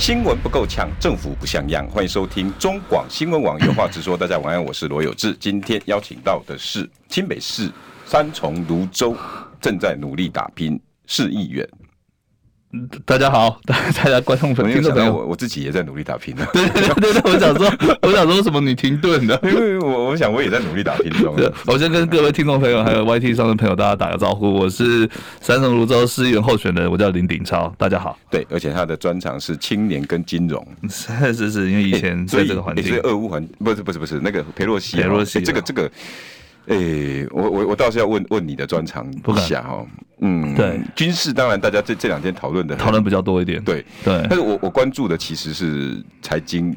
新闻不够呛，政府不像样。欢迎收听中广新闻网有话直说。大家晚安，我是罗有志。今天邀请到的是清北市三重芦洲正在努力打拼市议员。大家好，大家观众朋友，听众朋友，我我自己也在努力打拼呢。对对对对，我想说，我想说什么？你停顿的，因为我我想我也在努力打拼中。我先跟各位听众朋友还有 YT 上的朋友大家打个招呼，我是三重泸州市议员候选人，我叫林鼎超，大家好。对，而且他的专长是青年跟金融，是是是，因为以前在这个环境，所以俄乌环不是不是不是那个裴洛西，裴洛西，这个这个。诶、欸，我我我倒是要问问你的专长一下哈，嗯，对，军事当然大家这这两天讨论的讨论比较多一点，对对，但是我我关注的其实是财经、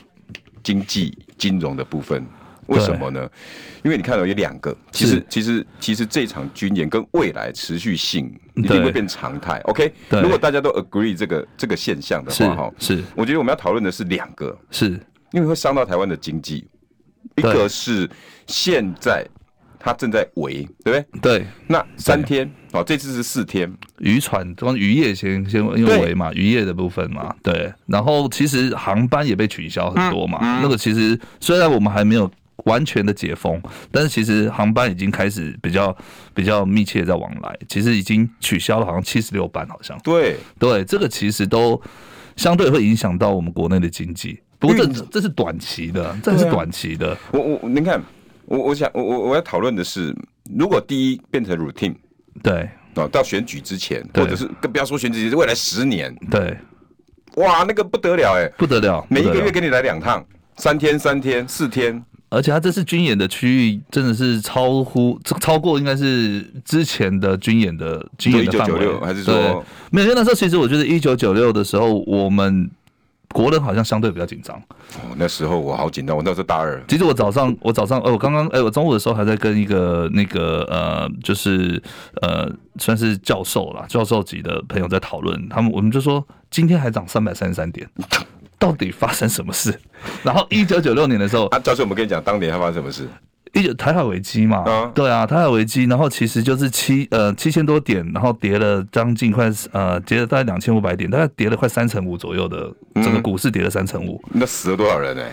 经济、金融的部分，为什么呢？因为你看到有两个，其实其实其实这场军演跟未来持续性一定会变常态，OK？如果大家都 agree 这个这个现象的话，哈，是，我觉得我们要讨论的是两个，是。因为会伤到台湾的经济，一个是现在。他正在围，对不对？对，那三天哦，这次是四天。渔船光渔业先先因为围嘛，渔业的部分嘛，对。然后其实航班也被取消很多嘛。嗯嗯、那个其实虽然我们还没有完全的解封，但是其实航班已经开始比较比较密切在往来。其实已经取消了，好像七十六班，好像。对对，这个其实都相对会影响到我们国内的经济。不过这这是短期的，这是短期的。我我您看。我我想我我我要讨论的是，如果第一变成 routine，对，哦，到选举之前，或者是更不要说选举是，未来十年，对，哇，那个不得了哎，不得了，每一个月给你来两趟，三天三天四天，而且他这次军演的区域真的是超乎超过应该是之前的军演的军演的范围，还是说没有？因为那时候其实我觉得一九九六的时候我们。国人好像相对比较紧张。哦，那时候我好紧张，我那时候大二。其实我早上，我早上，呃，我刚刚，哎，我中午的时候还在跟一个那个呃，就是呃，算是教授啦，教授级的朋友在讨论。他们我们就说，今天还涨三百三十三点，到底发生什么事？然后一九九六年的时候，啊，教授，我们跟你讲，当年还发生什么事？一九台海危机嘛，啊对啊，台海危机，然后其实就是七呃七千多点，然后跌了将近快呃跌了大概两千五百点，大概跌了快三成五左右的，整个股市跌了三成五，嗯，那死了多少人呢？欸？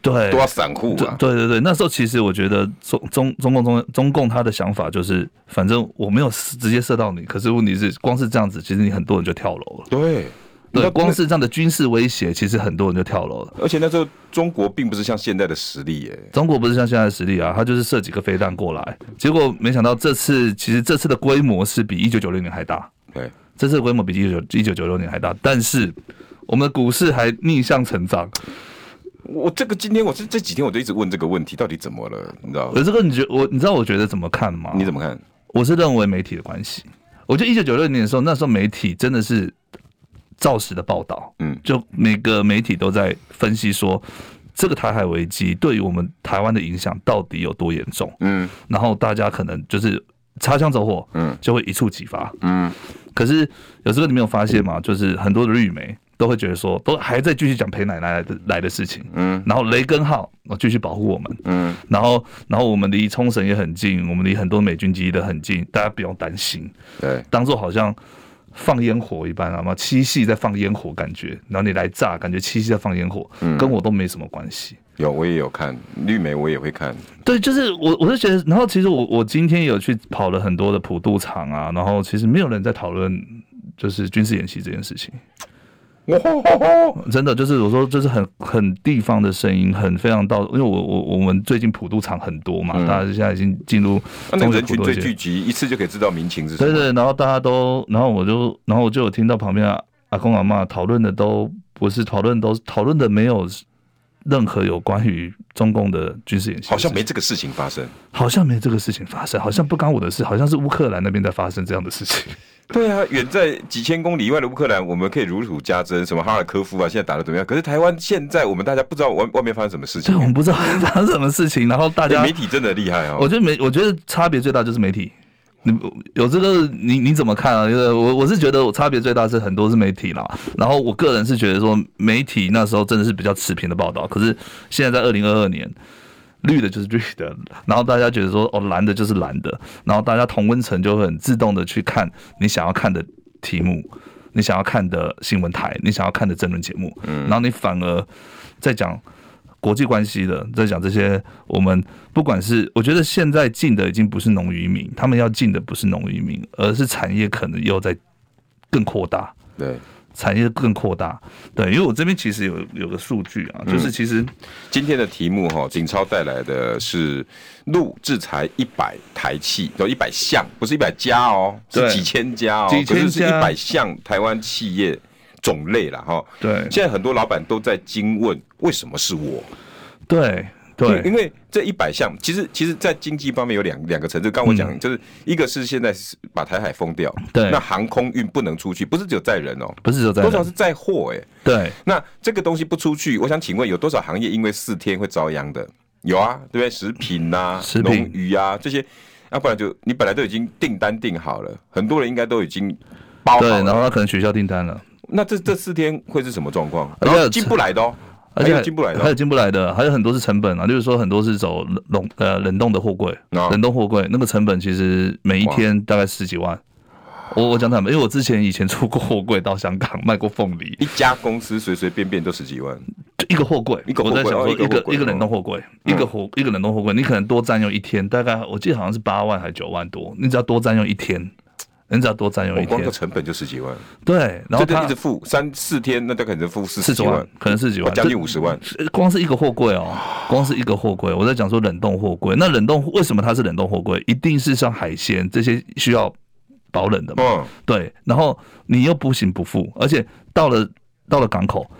对，多少散户啊？对对对，那时候其实我觉得中中中共中中共他的想法就是，反正我没有直接射到你，可是问题是光是这样子，其实你很多人就跳楼了。对。对，光是这样的军事威胁，其实很多人就跳楼了。而且那时候中国并不是像现在的实力耶，中国不是像现在的实力啊，他就是射几个飞弹过来，结果没想到这次其实这次的规模是比一九九六年还大。对，这次的规模比一九一九九六年还大，但是我们的股市还逆向成长。我这个今天我是这几天我就一直问这个问题，到底怎么了？你知道？这个你觉我你知道我觉得怎么看吗？你怎么看？我是认为媒体的关系。我觉得一九九六年的时候，那时候媒体真的是。造势的报道，嗯，就每个媒体都在分析说，这个台海危机对于我们台湾的影响到底有多严重，嗯，然后大家可能就是擦枪走火，嗯，就会一触即发，嗯，可是有时候你没有发现吗？就是很多的绿媒都会觉得说，都还在继续讲陪奶奶来的来的事情，嗯，然后雷根号我继续保护我们，嗯，然后然后我们离冲绳也很近，我们离很多美军基地都很近，大家不用担心，对，当做好像。放烟火一般，啊嘛？七夕在放烟火，感觉，然后你来炸，感觉七夕在放烟火，嗯，跟我都没什么关系。有，我也有看绿媒，我也会看。对，就是我，我是觉得，然后其实我，我今天有去跑了很多的普渡场啊，然后其实没有人在讨论就是军事演习这件事情。真的就是我说，就是很很地方的声音，很非常到，因为我我我们最近普渡场很多嘛，大家现在已经进入那人群最聚集，一次就可以知道民情是什么。对对，然后大家都，然后我就，然后我就有听到旁边阿公阿妈讨论的都不是讨论，都讨论的没有任何有关于中共的军事演习，好像没这个事情发生，好像没这个事情发生，好像不干我的事，好像是乌克兰那边在发生这样的事情。对啊，远在几千公里以外的乌克兰，我们可以如数家珍，什么哈尔科夫啊，现在打得怎么样？可是台湾现在，我们大家不知道外外面发生什么事情。对，我们不知道发生什么事情，然后大家媒体真的厉害哦。我觉得媒，我觉得差别最大就是媒体。你有这个，你你怎么看啊？我我是觉得我差别最大是很多是媒体啦。然后我个人是觉得说，媒体那时候真的是比较持平的报道。可是现在在二零二二年。绿的就是绿的，然后大家觉得说哦，蓝的就是蓝的，然后大家同温层就会很自动的去看你想要看的题目，你想要看的新闻台，你想要看的争论节目，嗯，然后你反而在讲国际关系的，在讲这些我们不管是我觉得现在进的已经不是农渔民，他们要进的不是农渔民，而是产业可能又在更扩大，对。产业更扩大，对，因为我这边其实有有个数据啊，就是其实今天的题目哈，景超带来的是陆制裁一百台企，有一百项，不是一百家哦，是几千家哦，几千家，可是是一百项台湾企业种类了哈。对，现在很多老板都在惊问，为什么是我？对。对，因为这一百项，其实其实，在经济方面有两两个层次。刚我讲，就是一个是现在是把台海封掉，对，那航空运不能出去，不是只有载人哦，不是只有载人，多少是载货哎，对。那这个东西不出去，我想请问，有多少行业因为四天会遭殃的？有啊，对不对？食品呐、啊，食品、农渔啊这些，要不然就你本来都已经订单订好了，很多人应该都已经包好了，对，然后他可能取消订单了。那这这四天会是什么状况？然后进不来的哦。而且进不来的，还有进不来的，还有很多是成本啊，例如说很多是走冷呃冷冻的货柜，冷冻货柜那个成本其实每一天大概十几万。我我讲坦白，因为我之前以前出过货柜到香港卖过凤梨，一家公司随随便便都十几万，就一个货柜，一个我在想说一个一个冷冻货柜，一个货一个冷冻货柜，你可能多占用一天，大概我记得好像是八万还是九万多，你只要多占用一天。人只要多占用一天，光个成本就十几万。对，然后他一直付三四天，那大概能付四十几万，可能四十几万，将近五十万。光是一个货柜哦，光是一个货柜，我在讲说冷冻货柜。那冷冻为什么它是冷冻货柜？一定是像海鲜这些需要保冷的嘛？嗯，对。然后你又不行不付，而且到了到了港口，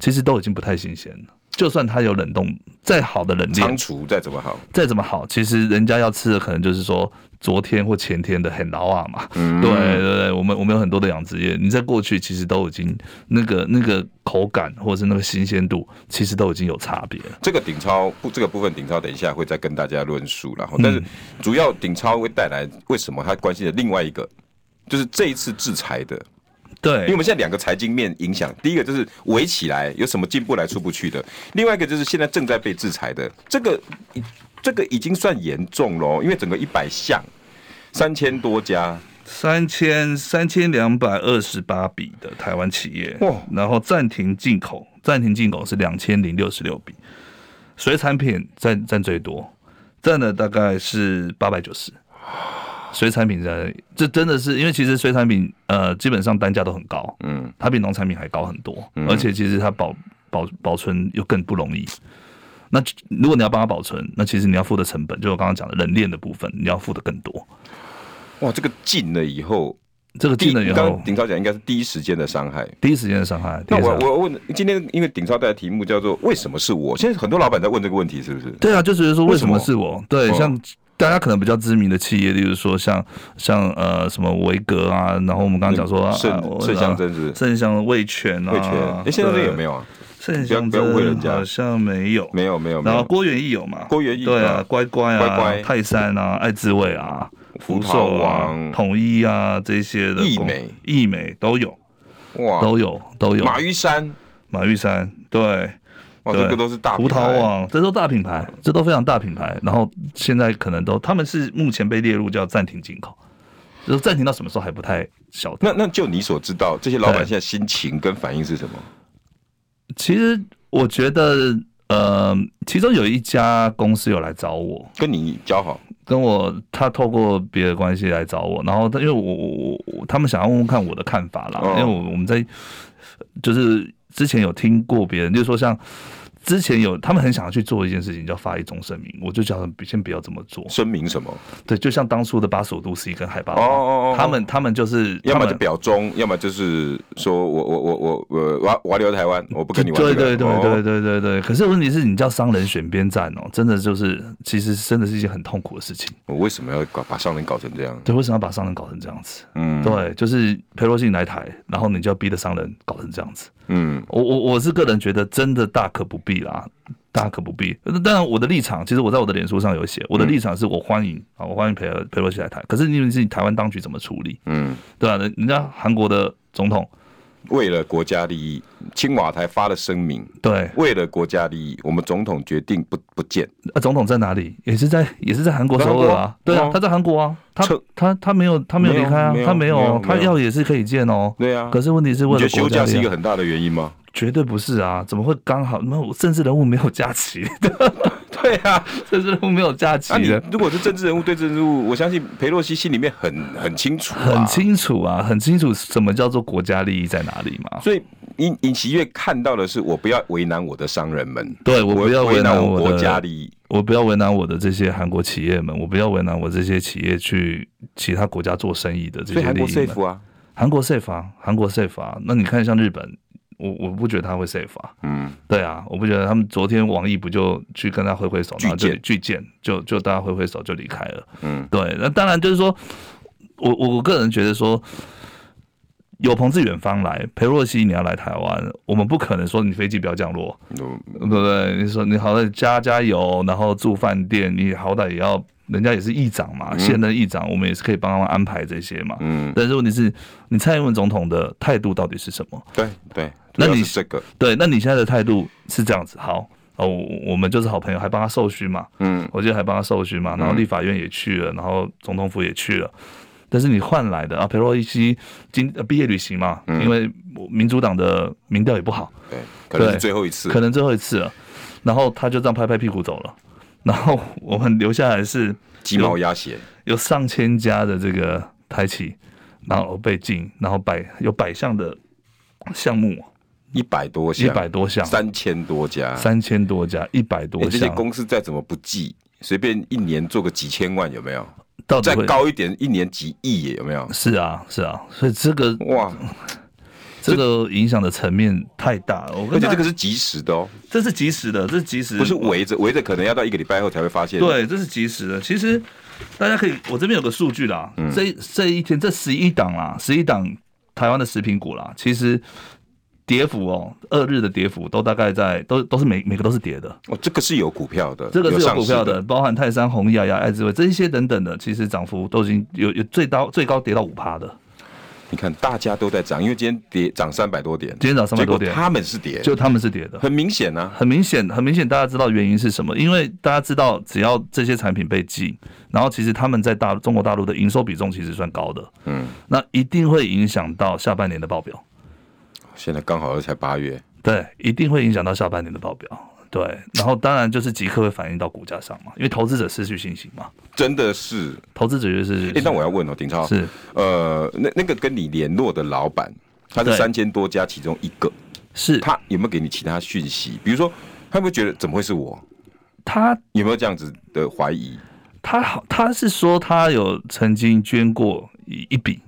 其实都已经不太新鲜了。就算它有冷冻，再好的冷链，仓储再怎么好，再怎么好，其实人家要吃的可能就是说昨天或前天的很老啊嘛。嗯，对对对，我们我们有很多的养殖业，你在过去其实都已经那个那个口感或者是那个新鲜度，其实都已经有差别了。这个顶超不这个部分，顶超等一下会再跟大家论述，然后但是主要顶超会带来为什么它关系的另外一个，就是这一次制裁的。对，因为我们现在两个财经面影响，第一个就是围起来有什么进不来出不去的，另外一个就是现在正在被制裁的，这个这个已经算严重喽，因为整个一百项三千多家，三千三千两百二十八笔的台湾企业，哇，然后暂停进口，暂停进口是两千零六十六笔，水产品占占最多，占了大概是八百九十。水产品在，这真的是因为其实水产品呃基本上单价都很高，嗯，它比农产品还高很多，嗯，而且其实它保保保存又更不容易。那如果你要帮它保存，那其实你要付的成本，就我刚刚讲的冷链的部分，你要付的更多。哇，这个进了以后，这个进了以后，刚刚鼎超讲应该是第一时间的伤害，第一时间的伤害。那我我问，今天因为顶超带的题目叫做为什么是我？现在很多老板在问这个问题，是不是？对啊，就是说为什么是我？对，像。大家可能比较知名的企业，例如说像像呃什么维格啊，然后我们刚刚讲说盛盛香珍是盛香味全啊，味全，哎，现在有没有啊？盛香珍好像没有，没有没有。然后郭元义有嘛？郭元义对啊，乖乖啊，泰山啊，爱滋味啊，福寿啊，统一啊这些的，益美益美都有，哇，都有都有。马玉山，马玉山对。哦，这个都是大葡萄网，这都大品牌，这都非常大品牌。然后现在可能都，他们是目前被列入叫暂停进口，就是暂停到什么时候还不太晓得。那那就你所知道，这些老板现在心情跟反应是什么？其实我觉得，呃，其中有一家公司有来找我，跟你交好，跟我他透过别的关系来找我，然后他因为我我我他们想要问问看我的看法啦，因为我我们在就是。之前有听过别人，就是说像之前有他们很想要去做一件事情，叫发一种声明，我就叫他们先不要这么做。声明什么？对，就像当初的八十五度 C 跟海拔，哦哦哦，他们他们就是要么就表忠，要么就是说我我我我我我我要留台湾，我不跟你玩，这个。对对对对对对对。可是问题是你叫商人选边站哦，真的就是其实真的是一件很痛苦的事情。我为什么要搞把商人搞成这样？对，为什么要把商人搞成这样子？嗯，对，就是裴洛西来台，然后你就要逼着商人搞成这样子。嗯，我我我是个人觉得真的大可不必啦，大可不必。当然我的立场，其实我在我的脸书上有写，我的立场是我欢迎啊，我欢迎裴裴洛西来台。可是你们是你台湾当局怎么处理？嗯，对吧？人家韩国的总统为了国家利益，青瓦台发了声明，对，为了国家利益，我们总统决定不不见。啊，总统在哪里？也是在也是在韩国首尔啊。对啊，他在韩国啊，他他他没有他没有离开啊，他没有，他要也是可以见哦。对啊，可是问题是为了休假是一个很大的原因吗？绝对不是啊！怎么会刚好？那政治人物没有假期 对啊，政治人物没有假期的。如果是政治人物对政治人物，我相信裴洛西心里面很很清楚，很清楚啊，很清楚什么叫做国家利益在哪里嘛。所以尹尹锡悦看到的是，我不要为难我的商人们，对我不要为难我的国家利益，我不要为难我的这些韩国企业们，我不要为难我这些企业去其他国家做生意的这些利益。韩国 safe 啊，韩国 safe 啊，韩国 safe 啊。那你看像日本。我我不觉得他会 safe 啊，嗯，对啊，我不觉得他们昨天王毅不就去跟他挥挥手，然后就拒见，就就大家挥挥手就离开了，嗯，对，那当然就是说，我我个人觉得说，有朋自远方来，裴若曦你要来台湾，我们不可能说你飞机不要降落，嗯、对不对？你说你好歹加加油，然后住饭店，你好歹也要，人家也是议长嘛，现任议长，我们也是可以帮他们安排这些嘛，嗯，但是问题是，你蔡英文总统的态度到底是什么？对对。那你这个。对，那你现在的态度是这样子，好哦，我们就是好朋友，还帮他授勋嘛，嗯，我记得还帮他授勋嘛，然后立法院也去了，然后总统府也去了，但是你换来的啊，佩洛西今毕业旅行嘛，因为民主党的民调也不好，对，可能是最后一次，可能最后一次了，然后他就这样拍拍屁股走了，然后我们留下来是鸡毛鸭血，有上千家的这个台企，然后被禁，然后百有百项的项目。一百多项，一百多项，三千多家，三千多家，一百多项。这些公司再怎么不济，随便一年做个几千万，有没有？到再高一点，一年几亿，有没有？是啊，是啊。所以这个哇，这个影响的层面太大了。而且这个是即时的哦，这是即时的，这是即时的，不是围着围着，可能要到一个礼拜后才会发现。对，这是即时的。其实大家可以，我这边有个数据啦，嗯、这这一天这十一档啦，十一档台湾的食品股啦，其实。跌幅哦，二日的跌幅都大概在都都是每每个都是跌的哦，这个是有股票的，这个是有股票的，的包含泰山、红毅、亚亚、爱之味这一些等等的，其实涨幅都已经有有最高最高跌到五趴的。你看大家都在涨，因为今天跌涨三百多点，今天涨三百多点，他们是跌，就他们是跌的，很明显啊，很明显，很明显，大家知道原因是什么？因为大家知道，只要这些产品被禁，然后其实他们在大中国大陆的营收比重其实算高的，嗯，那一定会影响到下半年的报表。现在刚好才八月，对，一定会影响到下半年的报表，对，然后当然就是即刻会反映到股价上嘛，因为投资者失去信心嘛，真的是，投资者就是。哎、欸，那我要问哦，丁超是，呃，那那个跟你联络的老板，他是三千多家其中一个，是他有没有给你其他讯息？比如说，他会不会觉得怎么会是我？他有没有这样子的怀疑？他好，他是说他有曾经捐过一一笔，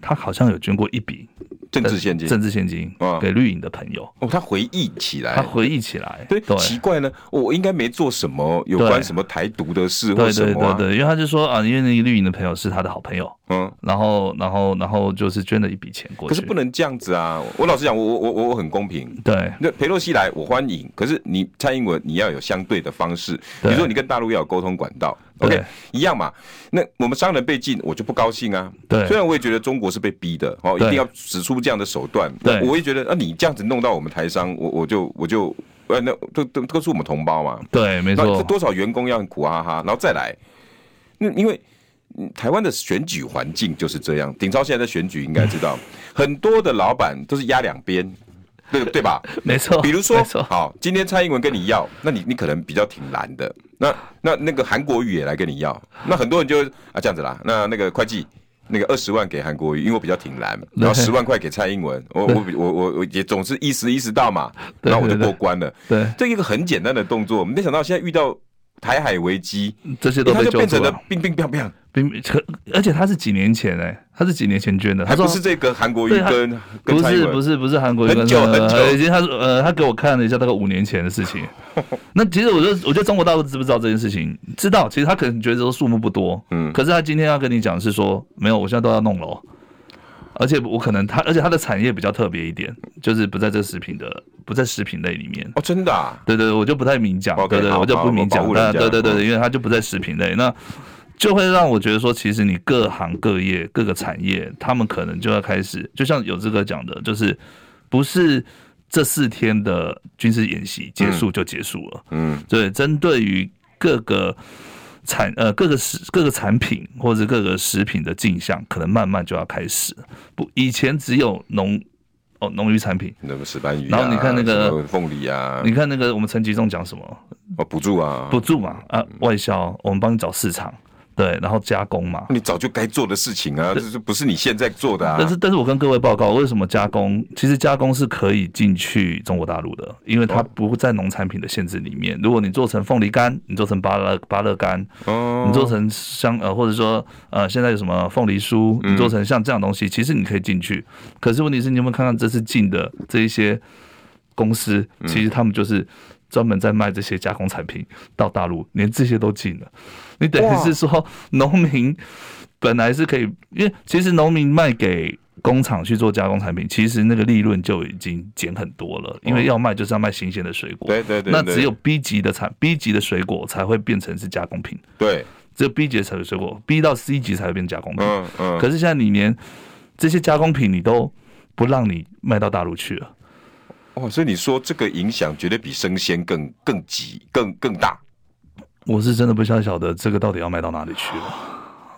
他好像有捐过一笔。政治献金，政治献金啊，给绿营的朋友。哦，他回忆起来，他回忆起来，对，奇怪呢，我应该没做什么有关什么台独的事或什么，对对对对，因为他就说啊，因为那个绿营的朋友是他的好朋友，嗯，然后然后然后就是捐了一笔钱过去，可是不能这样子啊，我老实讲，我我我我很公平，对，那裴洛西来我欢迎，可是你蔡英文你要有相对的方式，比如说你跟大陆要有沟通管道。OK，一样嘛。那我们商人被禁，我就不高兴啊。对，虽然我也觉得中国是被逼的，哦，一定要使出这样的手段。对，我也觉得，那你这样子弄到我们台商，我我就我就，呃，那都都都是我们同胞嘛。对，没错。那多少员工要很苦哈哈，然后再来。那因为台湾的选举环境就是这样。鼎超现在在选举，应该知道，很多的老板都是压两边。对对吧？没错。比如说，好，今天蔡英文跟你要，那你你可能比较挺难的。那那那个韩国瑜也来跟你要，那很多人就啊这样子啦。那那个会计，那个二十万给韩国瑜，因为我比较挺难，然后十万块给蔡英文，我我我我我也总是意思意识到嘛，然后我就过关了。对，这一个很简单的动作，没想到现在遇到。台海危机，这些都被救出了。冰冰冰冰，冰可而且他是几年前哎，他是几年前捐的。他不是这个韩国瑜跟，不是不是不是韩国瑜，很久很久。已经他说呃，他给我看了一下，大概五年前的事情。那其实我觉得，我觉得中国大陆知不知道这件事情？知道，其实他可能觉得说数目不多，嗯，可是他今天要跟你讲是说，没有，我现在都要弄了。而且我可能他，而且他的产业比较特别一点，就是不在这食品的，不在食品类里面。哦，真的啊？对对，我就不太明讲。对对，我就不明讲。对对对，因为他就不在食品类，那就会让我觉得说，其实你各行各业各个产业，他们可能就要开始，就像有这个讲的，就是不是这四天的军事演习结束就结束了。嗯，对，针对于各个。产呃各个食各个产品或者各个食品的进项，可能慢慢就要开始。不，以前只有农哦农渔产品，那个石斑鱼，然后你看那个凤梨啊，你看那个我们陈吉仲讲什么？哦，补助啊，补助嘛啊，外销，我们帮你找市场。对，然后加工嘛，你早就该做的事情啊，这是不是你现在做的啊？但是，但是我跟各位报告，为什么加工？其实加工是可以进去中国大陆的，因为它不在农产品的限制里面。如果你做成凤梨干，你做成芭乐芭乐干，哦，你做成香呃，或者说呃，现在有什么凤梨酥，你做成像这样东西，其实你可以进去。可是问题是，你有没有看看这次进的这一些公司，其实他们就是。专门在卖这些加工产品到大陆，连这些都禁了。你等于是说，农民本来是可以，因为其实农民卖给工厂去做加工产品，其实那个利润就已经减很多了。因为要卖就是要卖新鲜的水果，对对对。那只有 B 级的产，B 级的水果才会变成是加工品。对，只有 B 级的水果，B 到 C 级才会变加工品。嗯嗯。可是现在你连这些加工品你都不让你卖到大陆去了。哦，所以你说这个影响绝对比生鲜更更急、更更大。我是真的不晓得这个到底要卖到哪里去了。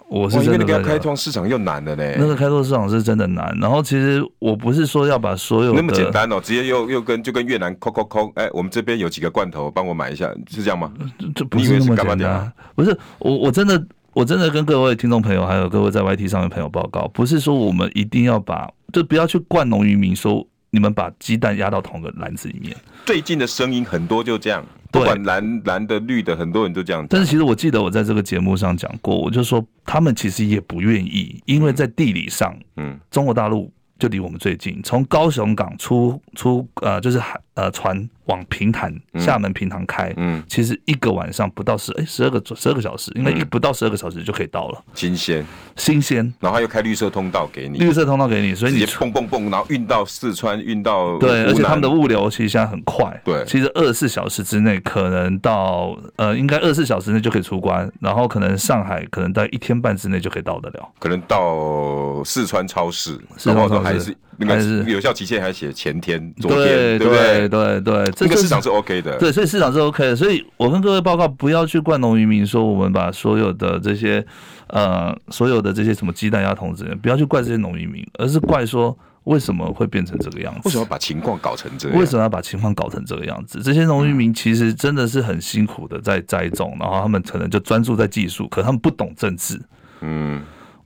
我是真的因为那个开创市场又难了呢。那个开拓市场是真的难。然后其实我不是说要把所有那么简单哦，直接又又跟就跟越南抠抠抠，哎，我们这边有几个罐头，帮我买一下，是这样吗？这不是那么简单。不是我我真的我真的跟各位听众朋友还有各位在 YT 上面朋友报告，不是说我们一定要把就不要去灌农渔民说。你们把鸡蛋压到同个篮子里面。最近的声音很多就这样，不管蓝蓝的绿的，很多人都这样。但是其实我记得我在这个节目上讲过，我就说他们其实也不愿意，因为在地理上，嗯，中国大陆就离我们最近，从高雄港出出呃就是海呃船。往平潭、厦门平潭开，嗯，其实一个晚上不到十，哎，十二个十二个小时，应该一不到十二个小时就可以到了。新鲜，新鲜，然后又开绿色通道给你，绿色通道给你，所以你蹦蹦蹦，然后运到四川，运到对，而且他们的物流其实现在很快，对，其实二十四小时之内可能到，呃，应该二十四小时内就可以出关，然后可能上海可能在一天半之内就可以到得了，可能到四川超市，然后还是那个有效期限还写前天、昨天，对不对？对对。这个市场是 OK 的，对，所以市场是 OK 的，所以我跟各位报告，不要去灌农渔民说我们把所有的这些，呃，所有的这些什么鸡蛋压桶子，不要去怪这些农渔民，而是怪说为什么会变成这个样子？为什么把情况搞成这样？为什么要把情况搞成这个样子？这些农渔民其实真的是很辛苦的在栽种，然后他们可能就专注在技术，可他们不懂政治，嗯。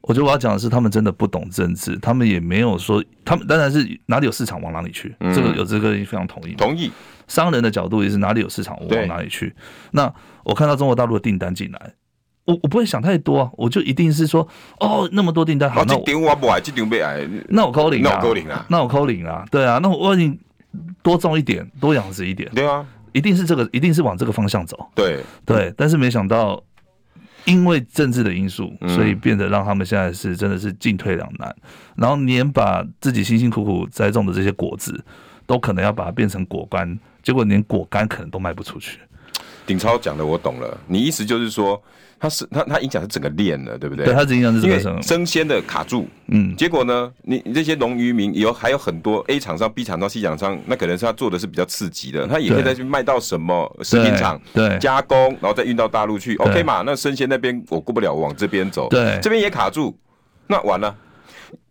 我觉得我要讲的是，他们真的不懂政治，他们也没有说，他们当然是哪里有市场往哪里去，这个有这个非常同意。同意。商人的角度也是哪里有市场我往哪里去。那我看到中国大陆的订单进来，我我不会想太多啊，我就一定是说，哦，那么多订单，好，那我那我扣零啊，那我扣零啊，那我扣零啊，对啊，那我问你多种一点，多养殖一点，对啊，一定是这个，一定是往这个方向走，对对，但是没想到。因为政治的因素，所以变得让他们现在是真的是进退两难，然后连把自己辛辛苦苦栽种的这些果子，都可能要把它变成果干，结果连果干可能都卖不出去。鼎超讲的我懂了，你意思就是说。它是它它影响是整个链的，对不对？对，它影响是整个生生鲜的卡住，嗯，结果呢，你你这些农渔民有还有很多 A 厂商、B 厂商、C 厂商，那可能是他做的是比较刺激的，他也可以再去卖到什么食品厂，对，加工，然后再运到大陆去，OK 嘛？那生鲜那边我过不了，我往这边走，对，这边也卡住，那完了，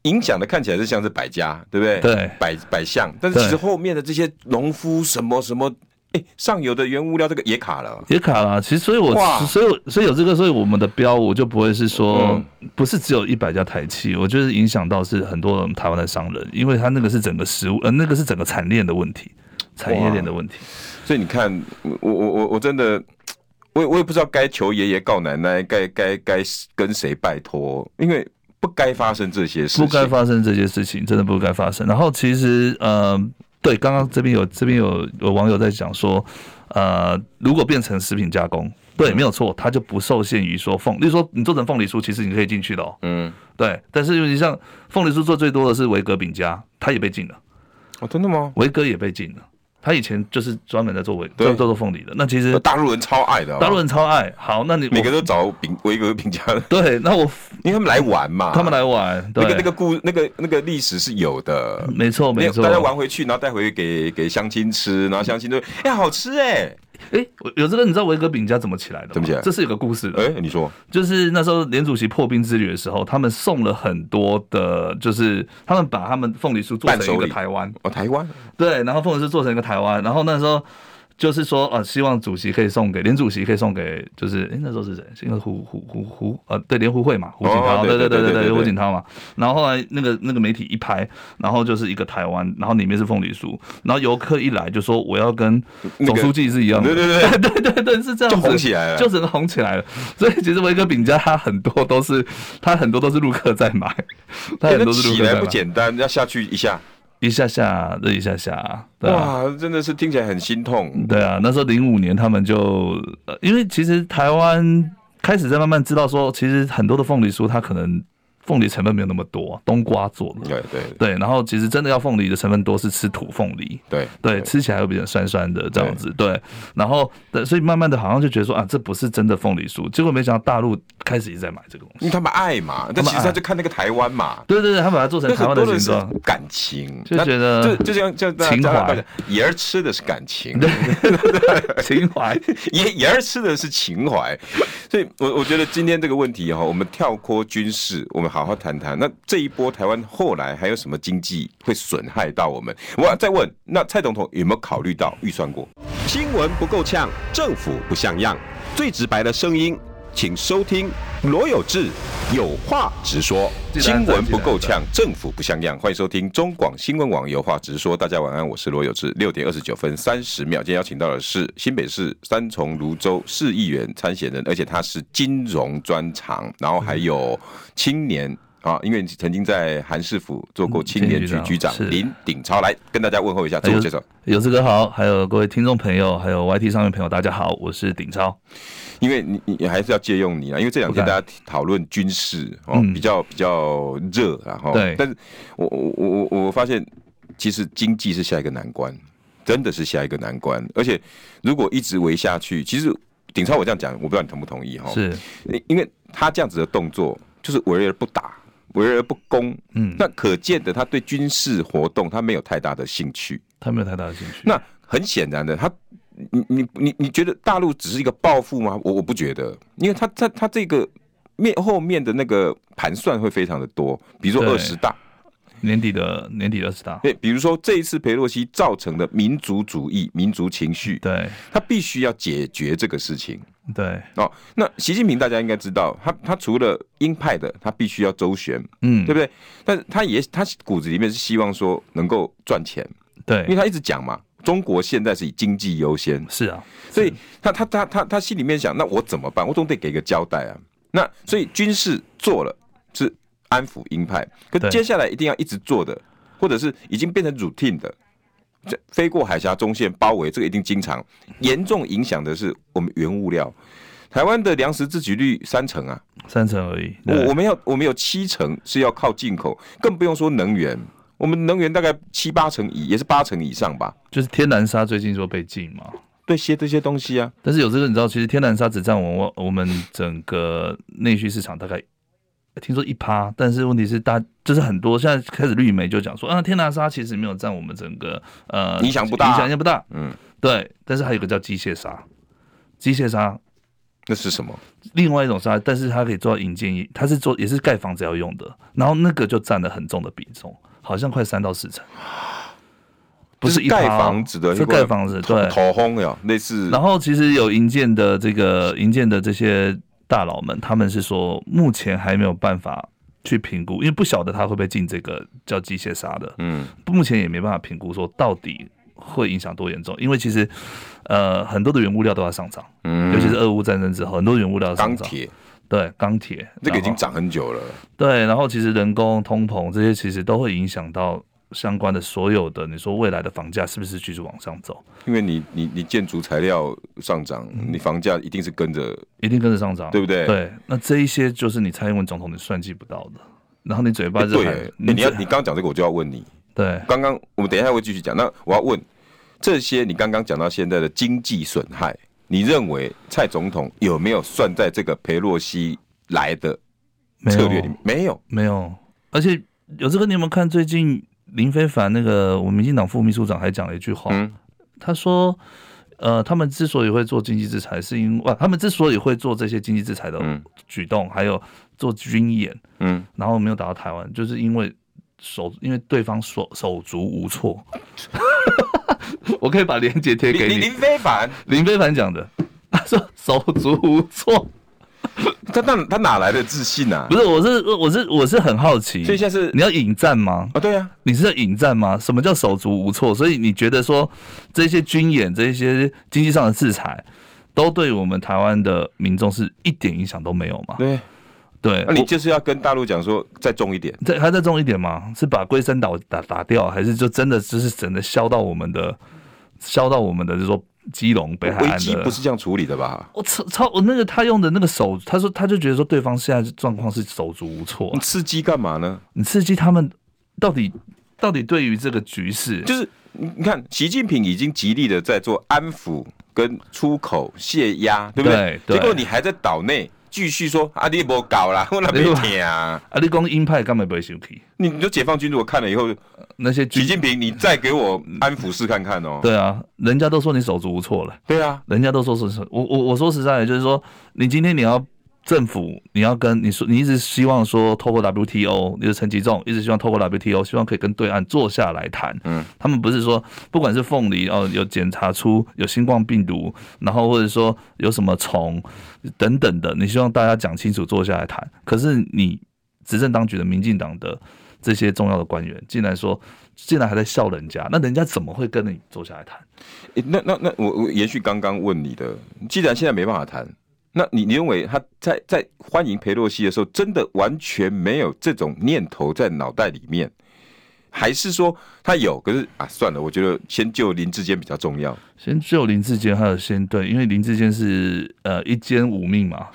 影响的看起来是像是百家，对不对？对，百百项，但是其实后面的这些农夫什么什么。哎，上游的原物料这个也卡了，也卡了。其实，所以我所以所以有这个，所以我们的标我就不会是说，不是只有一百家台企，我觉得影响到是很多台湾的商人，因为他那个是整个食物，呃，那个是整个产业链的问题，产业链的问题。所以你看，我我我我真的，我也我也不知道该求爷爷告奶奶，该该该跟谁拜托，因为不该发生这些事情，不该发生这些事情，真的不该发生。然后其实，呃。对，刚刚这边有这边有有网友在讲说，呃，如果变成食品加工，对，没有错，它就不受限于说凤，例如说你做成凤梨酥，其实你可以进去的哦，嗯，对。但是你像凤梨酥做最多的是维格饼家，它也被禁了，哦，真的吗？维格也被禁了。他以前就是专门在做尾做做凤梨的，那其实大陆人超爱的，大陆人超爱。好，那你每个都找饼维格饼家的。对，那我 因为他们来玩嘛，他们来玩，那个那个故那个那个历史是有的，没错没错。大家玩回去，然后带回去给给乡亲吃，然后乡亲都哎好吃哎。哎，有这个你知道维格饼家怎么起来的吗？怎么起来？这是有个故事的。哎，你说，就是那时候连主席破冰之旅的时候，他们送了很多的，就是他们把他们凤梨酥做成一个台湾哦，台湾对，然后凤梨酥做成一个台湾，然后那时候。就是说，呃，希望主席可以送给连主席可以送给，就是哎、欸，那时候是谁？是胡胡胡胡，呃，对，连胡会嘛，胡锦涛，对对对对对，胡锦涛嘛。然后后来那个那个媒体一拍，然后就是一个台湾，然后里面是凤梨酥，然后游客一来就说我要跟总书记是一样的，对对对对 对对，是这样，就红起来了，就整个红起来了。所以其实维格饼家他很多都是他很多都是陆客在买，他很多是陆客在买。起来不简单，要下去一下。一下下，这一下下，对啊，哇，真的是听起来很心痛。对啊，那时候零五年他们就，因为其实台湾开始在慢慢知道说，其实很多的凤梨酥它可能。凤梨成分没有那么多，冬瓜做的。对对对，然后其实真的要凤梨的成分多是吃土凤梨。对对，吃起来会比较酸酸的这样子。对，然后所以慢慢的好像就觉得说啊，这不是真的凤梨酥。结果没想到大陆开始一直在买这个东西，因为他们爱嘛。但其实他就看那个台湾嘛。对对对，他把它做成台湾的形状，感情就觉得就就像就情怀，爷儿吃的是感情，对 情怀，爷爷儿吃的是情怀。所以我我觉得今天这个问题哈，我们跳脱军事，我们。好好谈谈，那这一波台湾后来还有什么经济会损害到我们？我再问，那蔡总统有没有考虑到预算过？新闻不够呛，政府不像样，最直白的声音，请收听罗有志有话直说。新闻不够呛，政府不像样，欢迎收听中广新闻网有话直说。大家晚安，我是罗有志。六点二十九分三十秒，今天邀请到的是新北市三重芦洲市议员参选人，而且他是金融专长，然后还有青年啊，因为曾经在韩市府做过青年局局长林鼎超，来跟大家问候一下，自我介绍。有志哥好，还有各位听众朋友，还有 YT 上面朋友，大家好，我是鼎超。因为你你还是要借用你啊，因为这两天大家讨论军事哦，比较比较热，然后对，但是我我我我我发现，其实经济是下一个难关，真的是下一个难关，而且如果一直围下去，其实鼎超我这样讲，我不知道你同不同意哈？是，因为他这样子的动作就是围而不打，围而不攻，嗯，那可见的他对军事活动他没有太大的兴趣，他没有太大的兴趣，那很显然的他。你你你你觉得大陆只是一个报复吗？我我不觉得，因为他他他这个面后面的那个盘算会非常的多，比如说二十大年底的年底二十大，对，比如说这一次裴洛西造成的民族主义、民族情绪，对，他必须要解决这个事情，对哦。那习近平大家应该知道，他他除了鹰派的，他必须要周旋，嗯，对不对？但是他也他骨子里面是希望说能够赚钱，对，因为他一直讲嘛。中国现在是以经济优先，是啊，所以他他他他他心里面想，那我怎么办？我总得给个交代啊。那所以军事做了是安抚鹰派，可接下来一定要一直做的，或者是已经变成 routine 的，这飞过海峡中线包围，这个一定经常严重影响的是我们原物料。台湾的粮食自给率三成啊，三成而已。我我们要我们有七成是要靠进口，更不用说能源。我们能源大概七八成以，也是八成以上吧。就是天然砂最近说被禁嘛，对，些这些东西啊。但是有这个你知道，其实天然砂只占我我们整个内需市场大概听说一趴，但是问题是大就是很多现在开始绿媒就讲说啊，天然砂其实没有占我们整个呃影响不大，影响不大。嗯，对。但是还有个叫机械砂，机械砂那是什么？另外一种砂，但是它可以做到引建，它是做也是盖房子要用的，然后那个就占了很重的比重。好像快三到四成，不是一盖房子的，是盖房子，对，头轰呀，类似。然后其实有营建的这个营建的这些大佬们，他们是说目前还没有办法去评估，因为不晓得他会不会进这个叫机械砂的，嗯，目前也没办法评估说到底会影响多严重，因为其实呃很多的原物料都要上涨，嗯，尤其是俄乌战争之后，很多原物料上涨，钢铁，对，钢铁，这个已经涨很久了，对，然后其实人工通膨这些其实都会影响到。相关的所有的，你说未来的房价是不是继续往上走？因为你你你建筑材料上涨，你房价一定是跟着，一定跟着上涨，对不对？对，那这一些就是你蔡英文总统你算计不到的。然后你嘴巴就对，你要你刚刚讲这个，我就要问你。对，刚刚我们等一下会继续讲。那我要问这些，你刚刚讲到现在的经济损害，你认为蔡总统有没有算在这个裴洛西来的策略里面？没有，没有。而且有这个，你有没有看最近？林非凡那个，我们民进党副秘书长还讲了一句话，嗯、他说：“呃，他们之所以会做经济制裁，是因为他们之所以会做这些经济制裁的举动，嗯、还有做军演，嗯，然后没有打到台湾，就是因为手，因为对方手手足无措。我可以把连结贴给你。林非凡，林非凡讲的，他说手足无措。”他那他哪来的自信啊？不是，我是我是我是很好奇，所以现在是你要引战吗？啊、哦，对呀、啊，你是在引战吗？什么叫手足无措？所以你觉得说这些军演、这些经济上的制裁，都对我们台湾的民众是一点影响都没有吗？对对，那、啊、你就是要跟大陆讲说再重一点，再还再重一点吗？是把龟山岛打打掉，还是就真的就是整的削到我们的削到我们的，就是说？基隆北海岸的危机不是这样处理的吧？我操操我那个他用的那个手，他说他就觉得说对方现在状况是手足无措、啊。你刺激干嘛呢？你刺激他们到底到底对于这个局势，就是你看习近平已经极力的在做安抚跟出口泄压，对不对，结果你还在岛内。继续说啊，你无搞啦，我那边听啊。啊，你讲鹰派干嘛不会生气？你你就解放军如果看了以后，那些习近平，你再给我安抚试看看哦。对啊，人家都说你手足无措了。对啊，人家都说是我我我说实在的，就是说你今天你要。政府，你要跟你说，你一直希望说透过 WTO，你是陈吉仲一直希望透过 WTO，希望可以跟对岸坐下来谈。嗯，他们不是说不管是凤梨哦，有检查出有新冠病毒，然后或者说有什么虫等等的，你希望大家讲清楚，坐下来谈。可是你执政当局的民进党的这些重要的官员，竟然说，竟然还在笑人家，那人家怎么会跟你坐下来谈？欸，那那那我我延续刚刚问你的，既然现在没办法谈。那你你认为他在在欢迎裴洛西的时候，真的完全没有这种念头在脑袋里面，还是说他有？可是啊，算了，我觉得先救林志坚比较重要。先救林志坚，还有先对，因为林志坚是呃一奸五命嘛，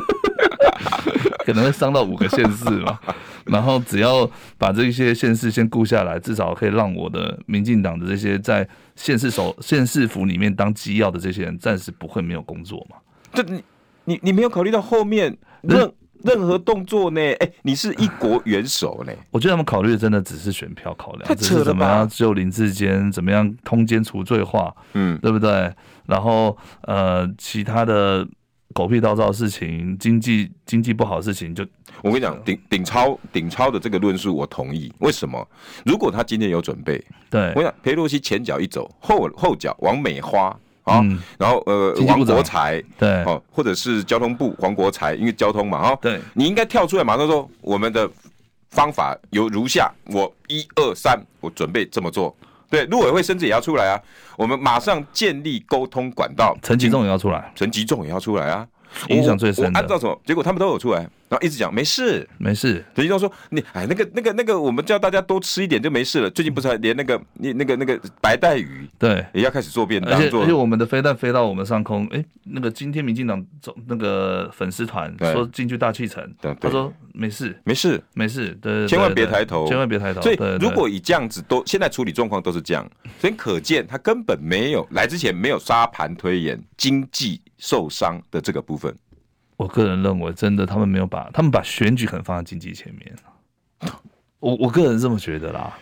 可能会伤到五个县市嘛。然后只要把这些县市先顾下来，至少可以让我的民进党的这些在县市首县市府里面当机要的这些人，暂时不会没有工作嘛。这你你你没有考虑到后面任任何动作呢？哎、欸，你是一国元首呢？我觉得他们考虑的真的只是选票考量，太扯了吧？怎么样救林志坚？怎么样通奸除罪化？嗯，对不对？然后呃，其他的狗屁倒灶的事情，经济经济不好的事情就，就我跟你讲，顶顶超顶超的这个论述我同意。为什么？如果他今天有准备，对，我想裴洛西前脚一走，后后脚往美花。啊，然后呃，王国才对，哦，或者是交通部黄国才，因为交通嘛，哈，对，你应该跳出来马上说，我们的方法有如下，我一二三，我准备这么做，对，陆委会甚至也要出来啊，我们马上建立沟通管道，陈吉仲也要出来，陈吉仲也要出来啊，影响最深的，按照什么？结果他们都有出来。然后一直讲没事，没事。陈吉仲说：“你哎，那个、那个、那个，我们叫大家多吃一点就没事了。最近不是还连那个、那那个、那个白带鱼，对，也要开始做便当。而且而且我们的飞弹飞到我们上空，哎，那个今天民进党总那个粉丝团说进去大气层，他说没事，没事，没事，对，千万别抬头，千万别抬头。所以如果以这样子都现在处理状况都是这样，所以可见他根本没有来之前没有沙盘推演经济受伤的这个部分。”我个人认为，真的，他们没有把他们把选举可能放在经济前面。我我个人这么觉得啦。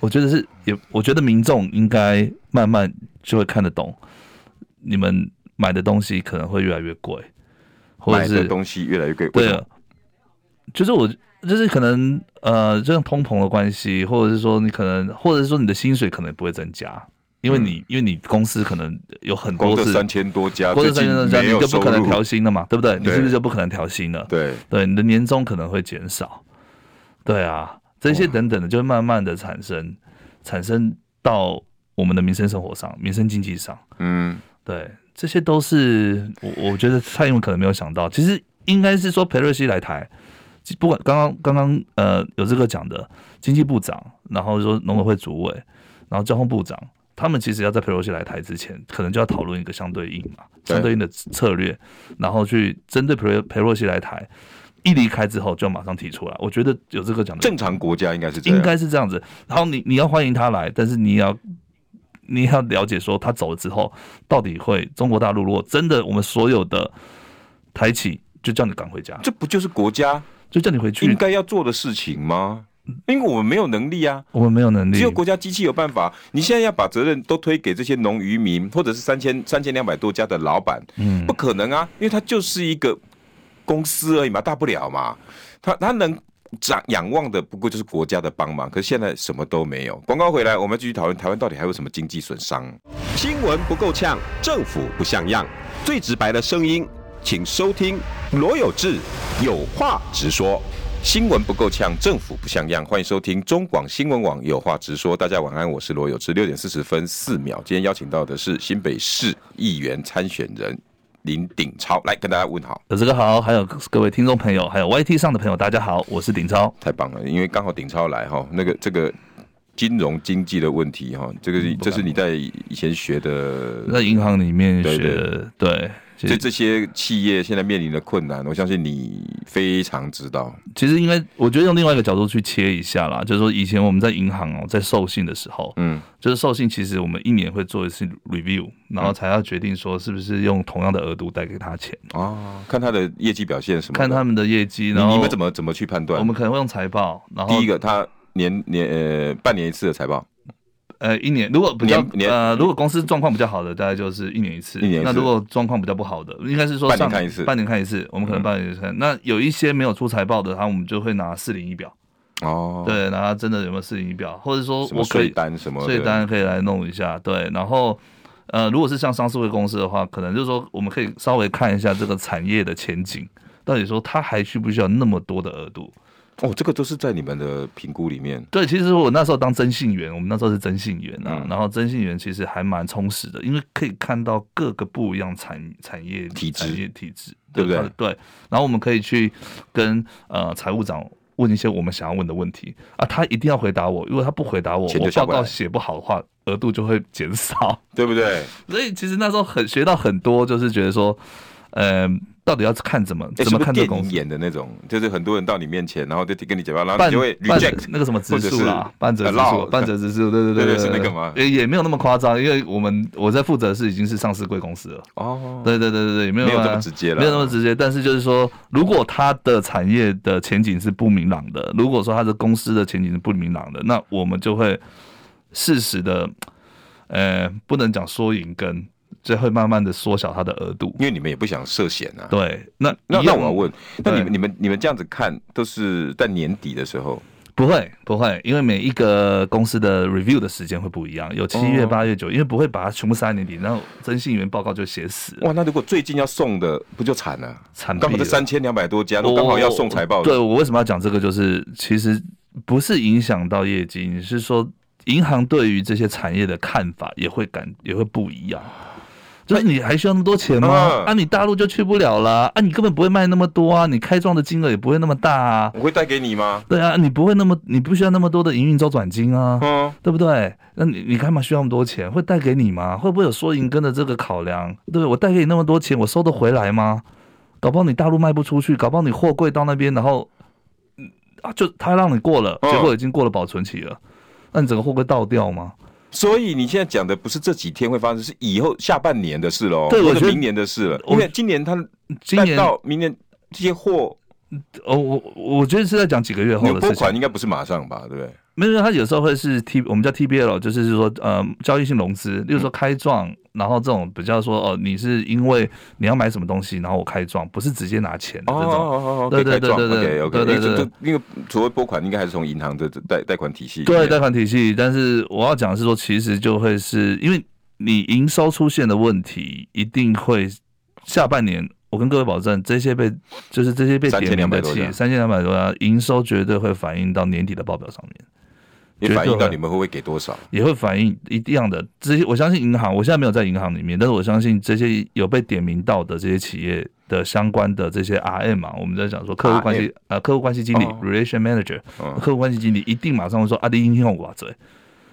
我觉得是也，我觉得民众应该慢慢就会看得懂，你们买的东西可能会越来越贵，或者是东西越来越贵。对啊，就是我就是可能呃，这种通膨的关系，或者是说你可能，或者是说你的薪水可能不会增加，因为你、嗯、因为你公司可能有很多是三千多家，或者三千多家，你就不可能调薪了嘛，对不对？对你是不是就不可能调薪了？对对，你的年终可能会减少，对啊，这些等等的，就会慢慢的产生，产生到我们的民生生活上、民生经济上，嗯，对，这些都是我我觉得蔡英文可能没有想到，其实应该是说裴瑞西来台。不管刚刚刚刚呃有这个讲的经济部长，然后说农委会主委，然后交通部长，他们其实要在佩洛西来台之前，可能就要讨论一个相对应嘛，相对应的策略，然后去针对佩佩洛西来台，一离开之后就马上提出来。我觉得有这个讲的，正常国家应该是这样，应该是这样子。然后你你要欢迎他来，但是你要 你要了解说他走了之后，到底会中国大陆如果真的我们所有的台企就叫你赶回家，这不就是国家？就叫你回去，应该要做的事情吗？因为我们没有能力啊，我们没有能力，只有国家机器有办法。你现在要把责任都推给这些农渔民，或者是三千三千两百多家的老板，嗯，不可能啊，因为他就是一个公司而已嘛，大不了嘛，他他能长仰望的不过就是国家的帮忙。可是现在什么都没有。广告回来，我们继续讨论台湾到底还有什么经济损伤？新闻不够呛，政府不像样，最直白的声音。请收听罗有志有话直说。新闻不够呛，政府不像样。欢迎收听中广新闻网有话直说。大家晚安，我是罗有志。六点四十分四秒，今天邀请到的是新北市议员参选人林鼎超，来跟大家问好。有这个好，还有各位听众朋友，还有 YT 上的朋友，大家好，我是鼎超。太棒了，因为刚好鼎超来哈，那个这个金融经济的问题哈，这个这是你在以前学的，在银行里面学的，对，对，对。所以这些企业现在面临的困难，我相信你非常知道。其实应该，我觉得用另外一个角度去切一下啦，就是说以前我们在银行哦，在授信的时候，嗯，就是授信，其实我们一年会做一次 review，然后才要决定说是不是用同样的额度贷给他钱哦，看他的业绩表现什么，看他们的业绩，然后你们怎么怎么去判断？我们可能会用财报，然后第一个他年年呃半年一次的财报。呃，一年如果比较呃，如果公司状况比较好的，大概就是一年一次。一年一次。那如果状况比较不好的，应该是说上半年看一次，半年看一次。我们可能半年看。嗯、那有一些没有出财报的，他我们就会拿四零一表。哦。对，拿他真的有没有四零一表，或者说我可以税单什么税单可以来弄一下。对，然后呃，如果是像上市会公司的话，可能就是说我们可以稍微看一下这个产业的前景，到底说它还需不需要那么多的额度。哦，这个都是在你们的评估里面。对，其实我那时候当征信员，我们那时候是征信员啊，嗯、然后征信员其实还蛮充实的，因为可以看到各个不一样产产业体制、产业体制，对不对？对。然后我们可以去跟呃财务长问一些我们想要问的问题啊，他一定要回答我，如果他不回答我，我报告写不好的话，额度就会减少，对不对？所以其实那时候很学到很多，就是觉得说，嗯、呃。到底要看怎么怎么看这个公司？演的那种，就是很多人到你面前，然后就跟你讲话，然后你就会 reject 那个什么指数啦，半折指数，半折指数，对对对对，是那个吗？也也没有那么夸张，因为我们我在负责的是已经是上市贵公司了。哦，对对对对对，没有没有这么直接了，没有那么直接。但是就是说，如果它的产业的前景是不明朗的，如果说它的公司的前景是不明朗的，那我们就会适时的，呃，不能讲缩银根。所以会慢慢的缩小它的额度，因为你们也不想涉险啊。对，那那那我要问，那你们你们你们这样子看，都是在年底的时候？不会不会，因为每一个公司的 review 的时间会不一样，有七月、八月、九，因为不会把它全部塞在年底，然后征信员报告就写死。哇，那如果最近要送的，不就惨了？惨，刚好这三千两百多家，都刚好要送财报。对，我为什么要讲这个？就是其实不是影响到业绩，你是说银行对于这些产业的看法也会感也会不一样。就是你还需要那么多钱吗？啊，啊，你大陆就去不了了啊！你根本不会卖那么多啊！你开创的金额也不会那么大啊！我会带给你吗？对啊，你不会那么，你不需要那么多的营运周转金啊，嗯，对不对？那你你干嘛需要那么多钱？会带给你吗？会不会有缩银根的这个考量？对不对？我带给你那么多钱，我收得回来吗？搞不好你大陆卖不出去，搞不好你货柜到那边，然后啊，就他让你过了，结果已经过了保存期了，那你整个货柜倒掉吗？所以你现在讲的不是这几天会发生，是以后下半年的事喽，对，或者明年的事了。因为今年他今年到明年这些货，哦，我我觉得是在讲几个月后的事情。拨款应该不是马上吧，对不对？没有它有时候会是 t 我们叫 tbl 就是说呃交易性融资例如说开撞然后这种比较说哦你是因为你要买什么东西然后我开撞不是直接拿钱哦对对对对对对对对对。那个所谓拨款应该还是从银行的贷贷款体系对贷款体系但是我要讲的是说其实就会是因为你营收出现的问题一定会下半年我跟各位保证这些被就是这些被减两百多三千两百多万营收绝对会反映到年底的报表上面。也反映到你们会不会给多少？也会反映一样的。这些我相信银行，我现在没有在银行里面，但是我相信这些有被点名到的这些企业的相关的这些 RM 嘛，我们在讲说客户关系呃客户关系经理 Relation Manager，客户关系经理一定马上会说啊，你应用我嘴。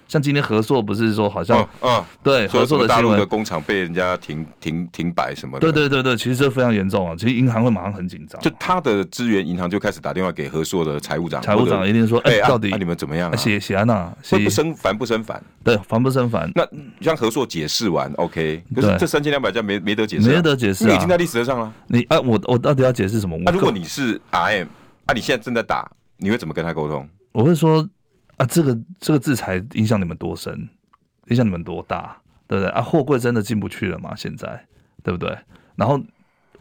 像今天合作不是说好像，嗯，嗯对，合作的大陆的工厂被人家停停停摆什么的，对对对对，其实这非常严重啊。其实银行会马上很紧张，就他的资源银行就开始打电话给合作的财务长，财务长一定说，哎、欸，到底、啊啊、你们怎么样、啊？写写安娜，会不生烦不生烦？对，烦不生烦？那像合作解释完，OK，可是这三千两百家没没得解释、啊，没得解释、啊，你已经在历史上了。你啊，我我到底要解释什么？那、啊、如果你是 RM，啊，你现在正在打，你会怎么跟他沟通？我会说。啊，这个这个制裁影响你们多深，影响你们多大，对不对？啊，货柜真的进不去了吗？现在，对不对？然后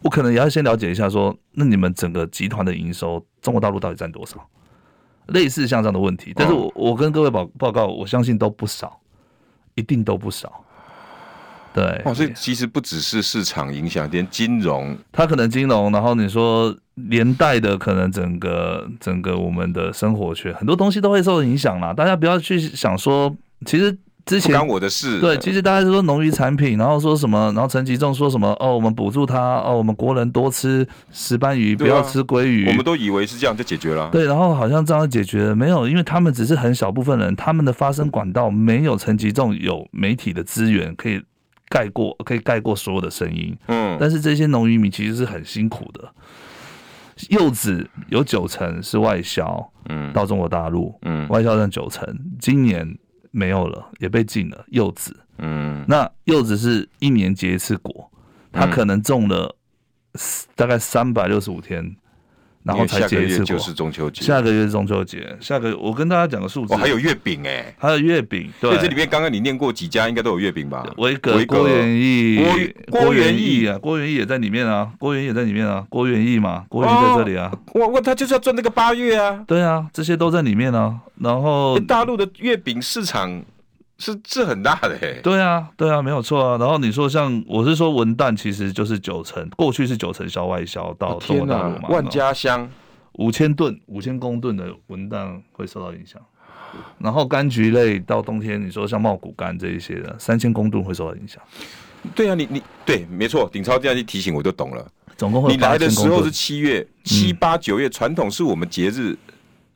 我可能也要先了解一下说，说那你们整个集团的营收，中国大陆到底占多少？类似像这样的问题，但是我我跟各位报报告，我相信都不少，一定都不少。对，哦，所以其实不只是市场影响，连金融，它可能金融，然后你说连带的可能整个整个我们的生活圈很多东西都会受影响啦。大家不要去想说，其实之前我的事。对，其实大家是说农渔产品，然后说什么，然后陈吉仲说什么哦，我们补助他哦，我们国人多吃石斑鱼，不要吃鲑鱼，我们都以为是这样就解决了。对，然后好像这样解决了，没有，因为他们只是很小部分人，他们的发声管道没有陈吉仲有媒体的资源可以。盖过可以盖过所有的声音，嗯，但是这些农渔民其实是很辛苦的。柚子有九成是外销，嗯，到中国大陆，嗯，外销占九成，今年没有了，也被禁了柚子，嗯，那柚子是一年结一次果，它可能种了大概三百六十五天。然后才结一次果，就是中秋节。下个月是中秋节，下个月我跟大家讲个数字。哦，还有月饼哎，还有月饼。对，这里面刚刚你念过几家，应该都有月饼吧？维格、郭元义、郭元义啊，郭元义也在里面啊，郭元益也在里面啊，郭元义嘛，郭元益在这里啊。我我他就是要赚那个八月啊。对啊，这些都在里面啊。然后大陆的月饼市场。是是很大的哎，对啊，对啊，没有错啊。然后你说像我是说文旦，其实就是九成，过去是九成销外销到中国大陆嘛。万家香五千吨、五千公吨的文旦会受到影响。然后柑橘类到冬天，你说像茂谷柑这一些的，三千公吨会受到影响。对啊，你你对，没错，鼎超这样一提醒我就懂了。总共会你来的时候是七月七八九月，传统是我们节日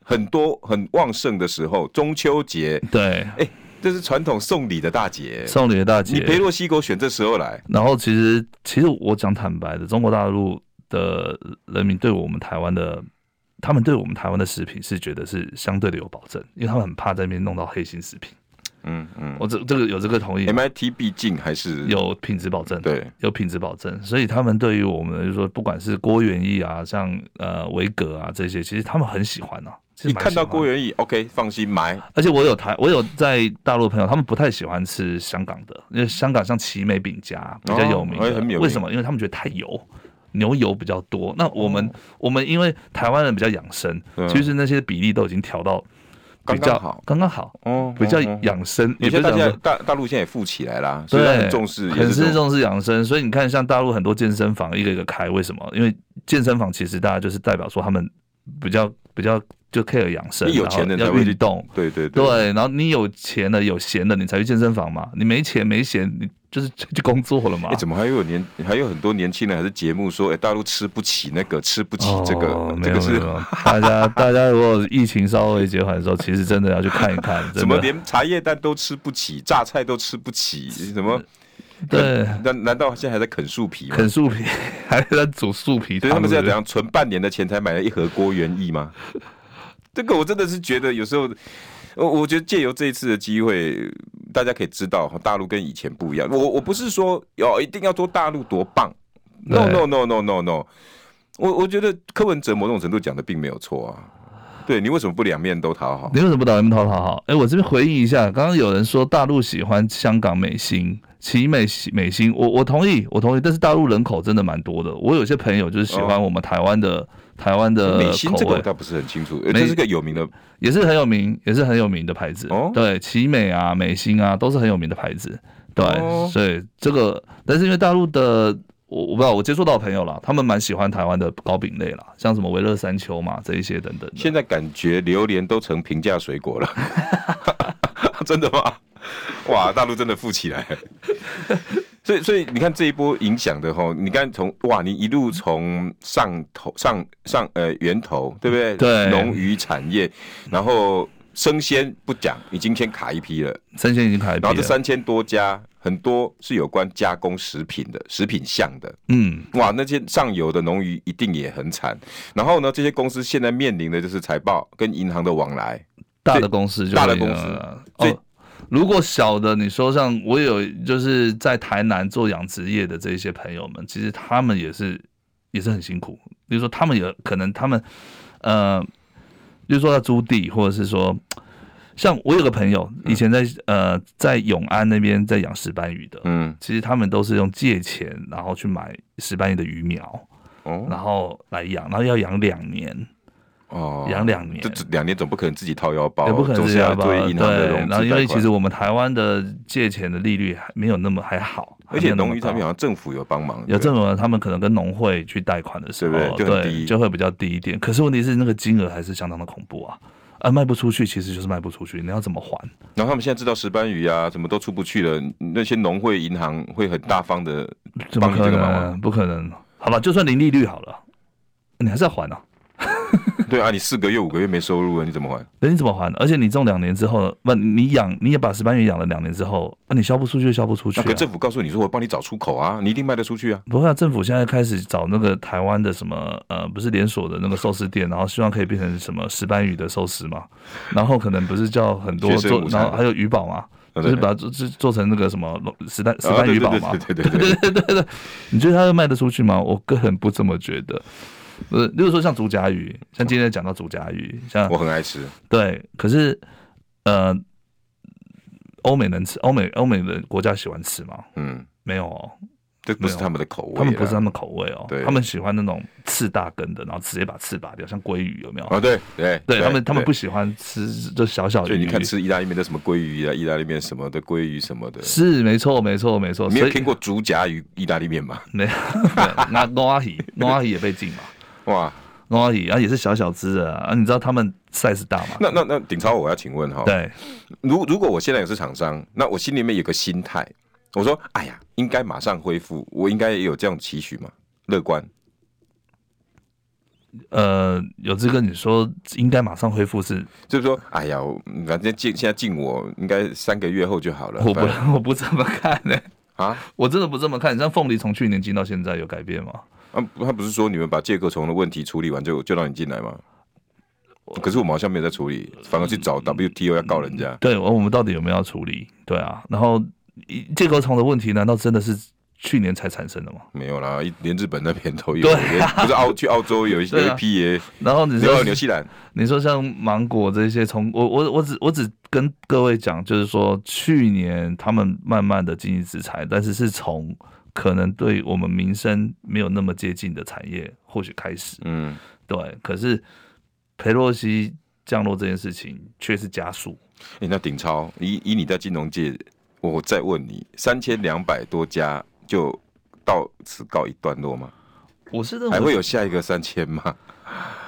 很多很旺盛的时候，中秋节。对，哎。这是传统送礼的大节，送礼的大节。你裴洛西给我选这时候来，然后其实其实我讲坦白的，中国大陆的人民对我们台湾的，他们对我们台湾的食品是觉得是相对的有保证，因为他们很怕在那边弄到黑心食品。嗯嗯，我这这个有这个同意。MIT 毕竟还是有品质保证，对，有品质保证，所以他们对于我们就是说，不管是郭元益啊，像呃维格啊这些，其实他们很喜欢啊。你看到郭元益，OK，放心买。而且我有台，我有在大陆朋友，他们不太喜欢吃香港的，因为香港像奇美饼家比较有名。为什么？因为他们觉得太油，牛油比较多。那我们，哦，我们因为台湾人比较养生，嗯，其实那些比例都已经调到比较好，刚刚好，哦，比较养生。有些大家大大陆现在也富起来了，所以很重视，很是重视养生。所以你看，像大陆很多健身房一个一个开，为什么？因为健身房其实大家就是代表说他们比较比较。就 care 养生，你有钱的要运动，对对对，对，然后你有钱的有闲的，你才去健身房嘛。你没钱没闲，你就是 去工作了嘛。哎，怎么还有年还有很多年轻人还是节目说，哎，大陆吃不起那个，吃不起这个，哦、这个是 大家大家如果疫情稍微减缓的时候，其实真的要去看一看。怎么连茶叶蛋都吃不起，榨菜都吃不起？什么？对，难难道现在还在啃树皮吗？啃树皮，还在煮树皮？对，他们是要怎样存半年的钱才买了一盒郭元益吗？这个我真的是觉得有时候，我我觉得借由这一次的机会，大家可以知道大陆跟以前不一样。我我不是说要一定要说大陆多棒，no no no no no no。我我觉得柯文哲某种程度讲的并没有错啊。对，你为什么不两面都讨好？你为什么不两面都讨好？哎，我这边回忆一下，刚刚有人说大陆喜欢香港美心、奇美美心，我我同意，我同意。但是大陆人口真的蛮多的，我有些朋友就是喜欢我们台湾的、哦、台湾的美心，这个我倒不是很清楚。这是个有名的，也是很有名，也是很有名的牌子。哦，对，奇美啊、美心啊，都是很有名的牌子。对，哦、所以这个，但是因为大陆的。我我不知道，我接触到朋友了，他们蛮喜欢台湾的糕饼类啦，像什么维乐山丘嘛，这一些等等。现在感觉榴莲都成平价水果了，真的吗？哇，大陆真的富起来。所以所以你看这一波影响的吼，你看从哇，你一路从上头上上呃源头，对不对？对，农渔产业，然后生鲜不讲，已经先卡一批了，生鲜已经卡一批了，然后这三千多家。很多是有关加工食品的，食品项的，嗯，哇，那些上游的农渔一定也很惨。然后呢，这些公司现在面临的就是财报跟银行的往来，大的公司就，大的公司。所以、哦，如果小的，你说像我有就是在台南做养殖业的这些朋友们，其实他们也是也是很辛苦。比如说，他们也可能他们，呃，比如说要租地，或者是说。像我有个朋友，以前在呃在永安那边在养石斑鱼的，嗯，其实他们都是用借钱，然后去买石斑鱼的鱼苗，哦，然后来养，然后要养两年，哦，养两年，这两年总不可能自己掏腰包，也不可能自己掏腰包，对，然后因为其实我们台湾的借钱的利率还没有那么还好，而且农渔产品好像政府有帮忙，有政府他们可能跟农会去贷款的时候，对不对？对，就会比较低一点。可是问题是那个金额还是相当的恐怖啊。啊，卖不出去，其实就是卖不出去。你要怎么还？然后他们现在知道石斑鱼啊，什么都出不去了。那些农会、银行会很大方的帮你这个忙吗？不可能。好吧，就算零利率好了，你还是要还啊。对啊，你四个月、五个月没收入了，你怎么还？那你怎么还？而且你种两年之后，不，你养你也把石斑鱼养了两年之后，那你销不出去就销不出去、啊。可政府告诉你说，我帮你找出口啊，你一定卖得出去啊。不会啊，政府现在开始找那个台湾的什么呃，不是连锁的那个寿司店，然后希望可以变成什么石斑鱼的寿司嘛。然后可能不是叫很多做，然后还有鱼堡嘛，就是把它做做成那个什么石斑石斑鱼堡嘛。对对对对对对对。你觉得它会卖得出去吗？我个人不这么觉得。呃，例如说像竹夹鱼，像今天讲到竹夹鱼，像我很爱吃，对，可是呃，欧美能吃，欧美欧美的国家喜欢吃吗？嗯，没有哦，这不是他们的口味，他们不是他们口味哦，对，他们喜欢那种刺大根的，然后直接把刺拔掉，像鲑鱼有没有？啊，对对对，他们他们不喜欢吃就小小鱼，所以你看吃意大利面的什么鲑鱼啊，意大利面什么的鲑鱼什么的，是没错没错没错，没有听过竹夹鱼意大利面吗？没有，那诺阿鱼诺阿鱼也被禁嘛？哇！而已，啊，也是小小只的啊，你知道他们 size 大吗？那那那顶超，我要请问哈，对，如如果我现在也是厂商，那我心里面有个心态，我说，哎呀，应该马上恢复，我应该也有这样期许吗？乐观？呃，有这个你说应该马上恢复是，就是说，哎呀，反正进现在进我应该三个月后就好了。我不我不这么看呢、欸，啊，我真的不这么看。你像凤梨从去年进到现在有改变吗？啊，他不是说你们把介壳虫的问题处理完就就让你进来吗？可是我们好像没有在处理，反而去找 WTO 要告人家。对，我们到底有没有要处理？对啊，然后介壳虫的问题难道真的是去年才产生的吗？没有啦，连日本那边都有，不是澳去澳洲有 一些有一批耶。然后你说纽西兰，你说像芒果这些，从我我我只我只跟各位讲，就是说去年他们慢慢的经济制裁，但是是从。可能对我们民生没有那么接近的产业，或许开始，嗯，对。可是裴洛西降落这件事情却是加速。欸、那鼎超，以以你在金融界，我再问你，三千两百多家就到此告一段落吗？我是认为还会有下一个三千吗？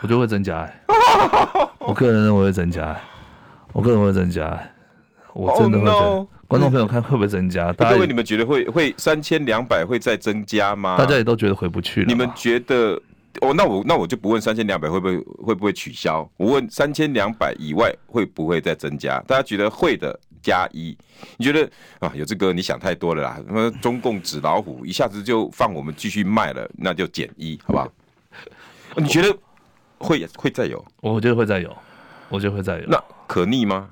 我觉得会增加、欸。我个人认为会增加、欸。我个人会增加、欸。我真的会增加。Oh, no. 观众朋友看会不会增加？各位，你们觉得会会三千两百会再增加吗？大家也都觉得回不去了。你们觉得？哦，那我那我就不问三千两百会不会会不会取消，我问三千两百以外会不会再增加？大家觉得会的加一。你觉得啊？有这个你想太多了啦。什么中共纸老虎一下子就放我们继续卖了，那就减一，好不好？你觉得会会再有？我觉得会再有，我觉得会再有。那可逆吗？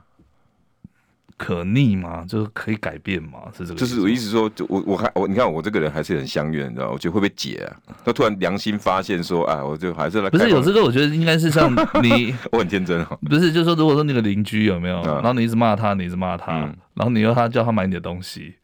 可逆吗？就是可以改变吗？是这个？就是我意思说，就我我还我你看我这个人还是很相怨，你知道？我觉得会不会解啊？他突然良心发现说，啊，我就还是来不是有这个？我觉得应该是像你，我很天真哦。不是，就是说，如果说那个邻居有没有，嗯、然后你一直骂他，你一直骂他，嗯、然后你又他叫他买你的东西。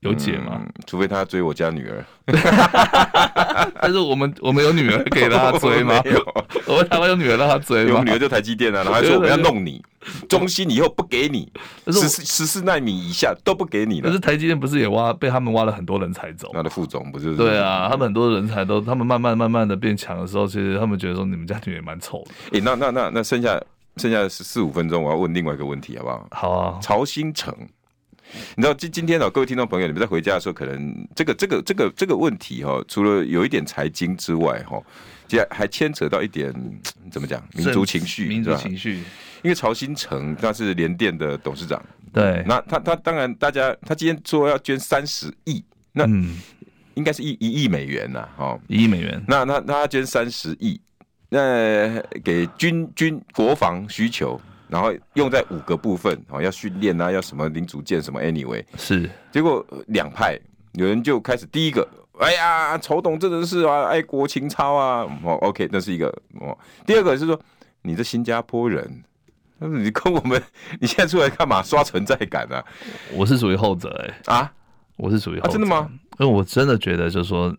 有解吗？嗯，除非他追我家女儿。但是我们我们有女儿可以让他追吗？有，我们台湾有女儿让他追吗？有女儿就台积电啊，然后还说我们要弄你，中芯以后不给你，十四十四纳米以下都不给你了。可是台积电不是也挖被他们挖了很多人才走？他的副总不是？对啊，他们很多人才都，他们慢慢慢慢的变强的时候，其实他们觉得说你们家女儿蛮丑的。哎，那那那那剩下剩下十四五分钟，我要问另外一个问题，好不好？好啊，曹兴诚。你知道今今天哦，各位听众朋友，你们在回家的时候，可能这个这个这个这个问题哈，除了有一点财经之外哈，其实还牵扯到一点怎么讲民族情绪，民族情绪。因为曹新成他是联电的董事长，对，那他他当然大家他今天说要捐三十亿，那应该是一一亿美元呐，哈，一亿美元。那那那他捐三十亿，那给军军国防需求。然后用在五个部分，哦，要训练啊，要什么零组件什么，anyway 是。结果两派有人就开始第一个，哎呀，丑董真的是啊，爱国情操啊，哦，OK，那是一个哦。第二个是说，你这新加坡人，你跟我们，你现在出来干嘛？刷存在感啊？我是属于后者哎、欸，啊，我是属于后者、啊、真的吗？因为我真的觉得就是说。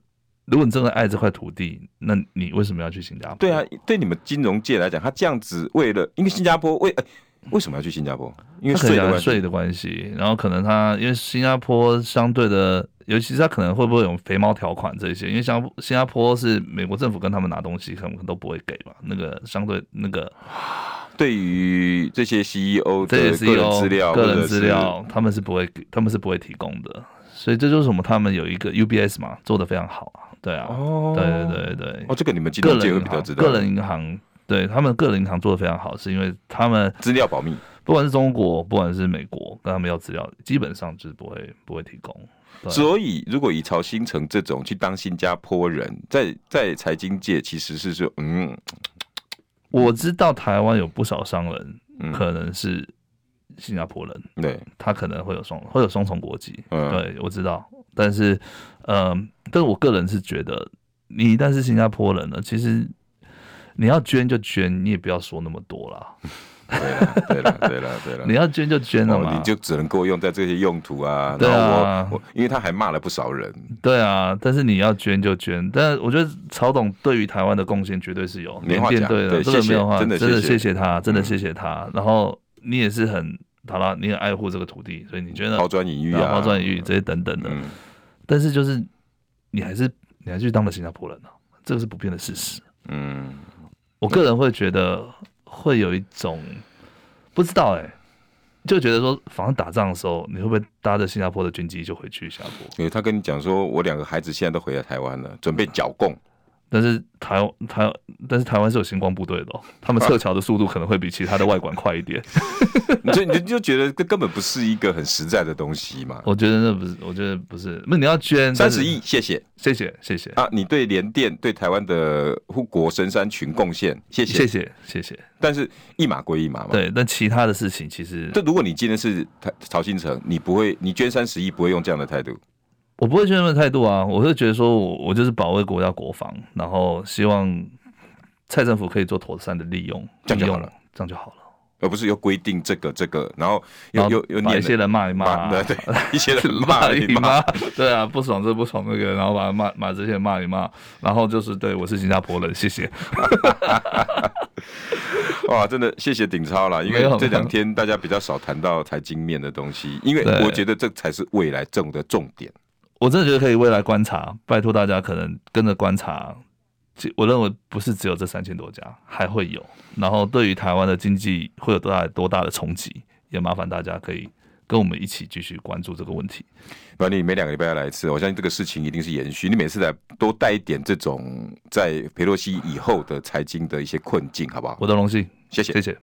如果你真的爱这块土地，那你为什么要去新加坡？对啊，对你们金融界来讲，他这样子为了，因为新加坡为、欸、为什么要去新加坡？因为税的税的关系。然后可能他因为新加坡相对的，尤其是他可能会不会有肥猫条款这些？因为像新加坡是美国政府跟他们拿东西，可能都不会给嘛。那个相对那个，对于这些 CEO 的个人资料、个人资料，他们是不会给，他们是不会提供的。所以这就是什么？他们有一个 UBS 嘛，做的非常好啊。对啊，哦，对对对对，哦，这个你们金融界会比较知道。个人银行，对他们个人银行做的非常好，是因为他们资料保密，不管是中国，不管是美国，跟他们要资料，基本上就是不会不会提供。所以，如果以曹新成这种去当新加坡人，在在财经界其实是说，嗯，我知道台湾有不少商人可能是新加坡人，对，他可能会有双会有双重国籍，嗯，对我知道，但是，嗯。但是我个人是觉得，你一旦是新加坡人了，其实你要捐就捐，你也不要说那么多啦。对了，对了，对了，对了，你要捐就捐了嘛，你就只能够用在这些用途啊。对啊，我，我因为他还骂了不少人。对啊，但是你要捐就捐。但是我觉得曹董对于台湾的贡献绝对是有，没话讲。对，真的没有话，真的谢谢他，真的谢谢他。然后你也是很好了，你很爱护这个土地，所以你觉得抛砖引玉啊，抛砖引玉这些等等的。但是就是你还是。你还是当了新加坡人呢？这个是不变的事实。嗯，我个人会觉得会有一种不知道哎、欸，就觉得说，反正打仗的时候，你会不会搭着新加坡的军机就回去新加坡？因为他跟你讲说，我两个孩子现在都回来台湾了，准备剿共。但是台台，但是台湾是有星光部队的，哦，他们撤侨的速度可能会比其他的外馆快一点。你就你就觉得这根本不是一个很实在的东西嘛？我觉得那不是，我觉得不是。那你要捐三十亿，谢谢，谢谢，谢谢啊！你对联电、对台湾的护国神山群贡献，谢谢，谢谢，谢谢。但是一码归一码嘛。对，但其他的事情其实，就如果你今天是曹兴诚，你不会，你捐三十亿不会用这样的态度。我不会这样的态度啊，我是觉得说我我就是保卫国家国防，然后希望蔡政府可以做妥善的利用，这样就好了，这样就好了，而不是又规定这个这个，然后又又又把一些人骂一骂，对对，一些人骂一骂，对啊，不爽这不爽那个，然后把他骂骂这些人骂一骂，然后就是对我是新加坡人，谢谢。哇，真的谢谢鼎超啦，因为这两天大家比较少谈到财经面的东西，因为我觉得这才是未来政的重点。我真的觉得可以未来观察，拜托大家可能跟着观察。我认为不是只有这三千多家，还会有。然后对于台湾的经济会有多大多大的冲击，也麻烦大家可以跟我们一起继续关注这个问题。不然你每两个礼拜要来一次，我相信这个事情一定是延续。你每次来多带一点这种在裴洛西以后的财经的一些困境，好不好？我的荣幸，谢谢，谢谢。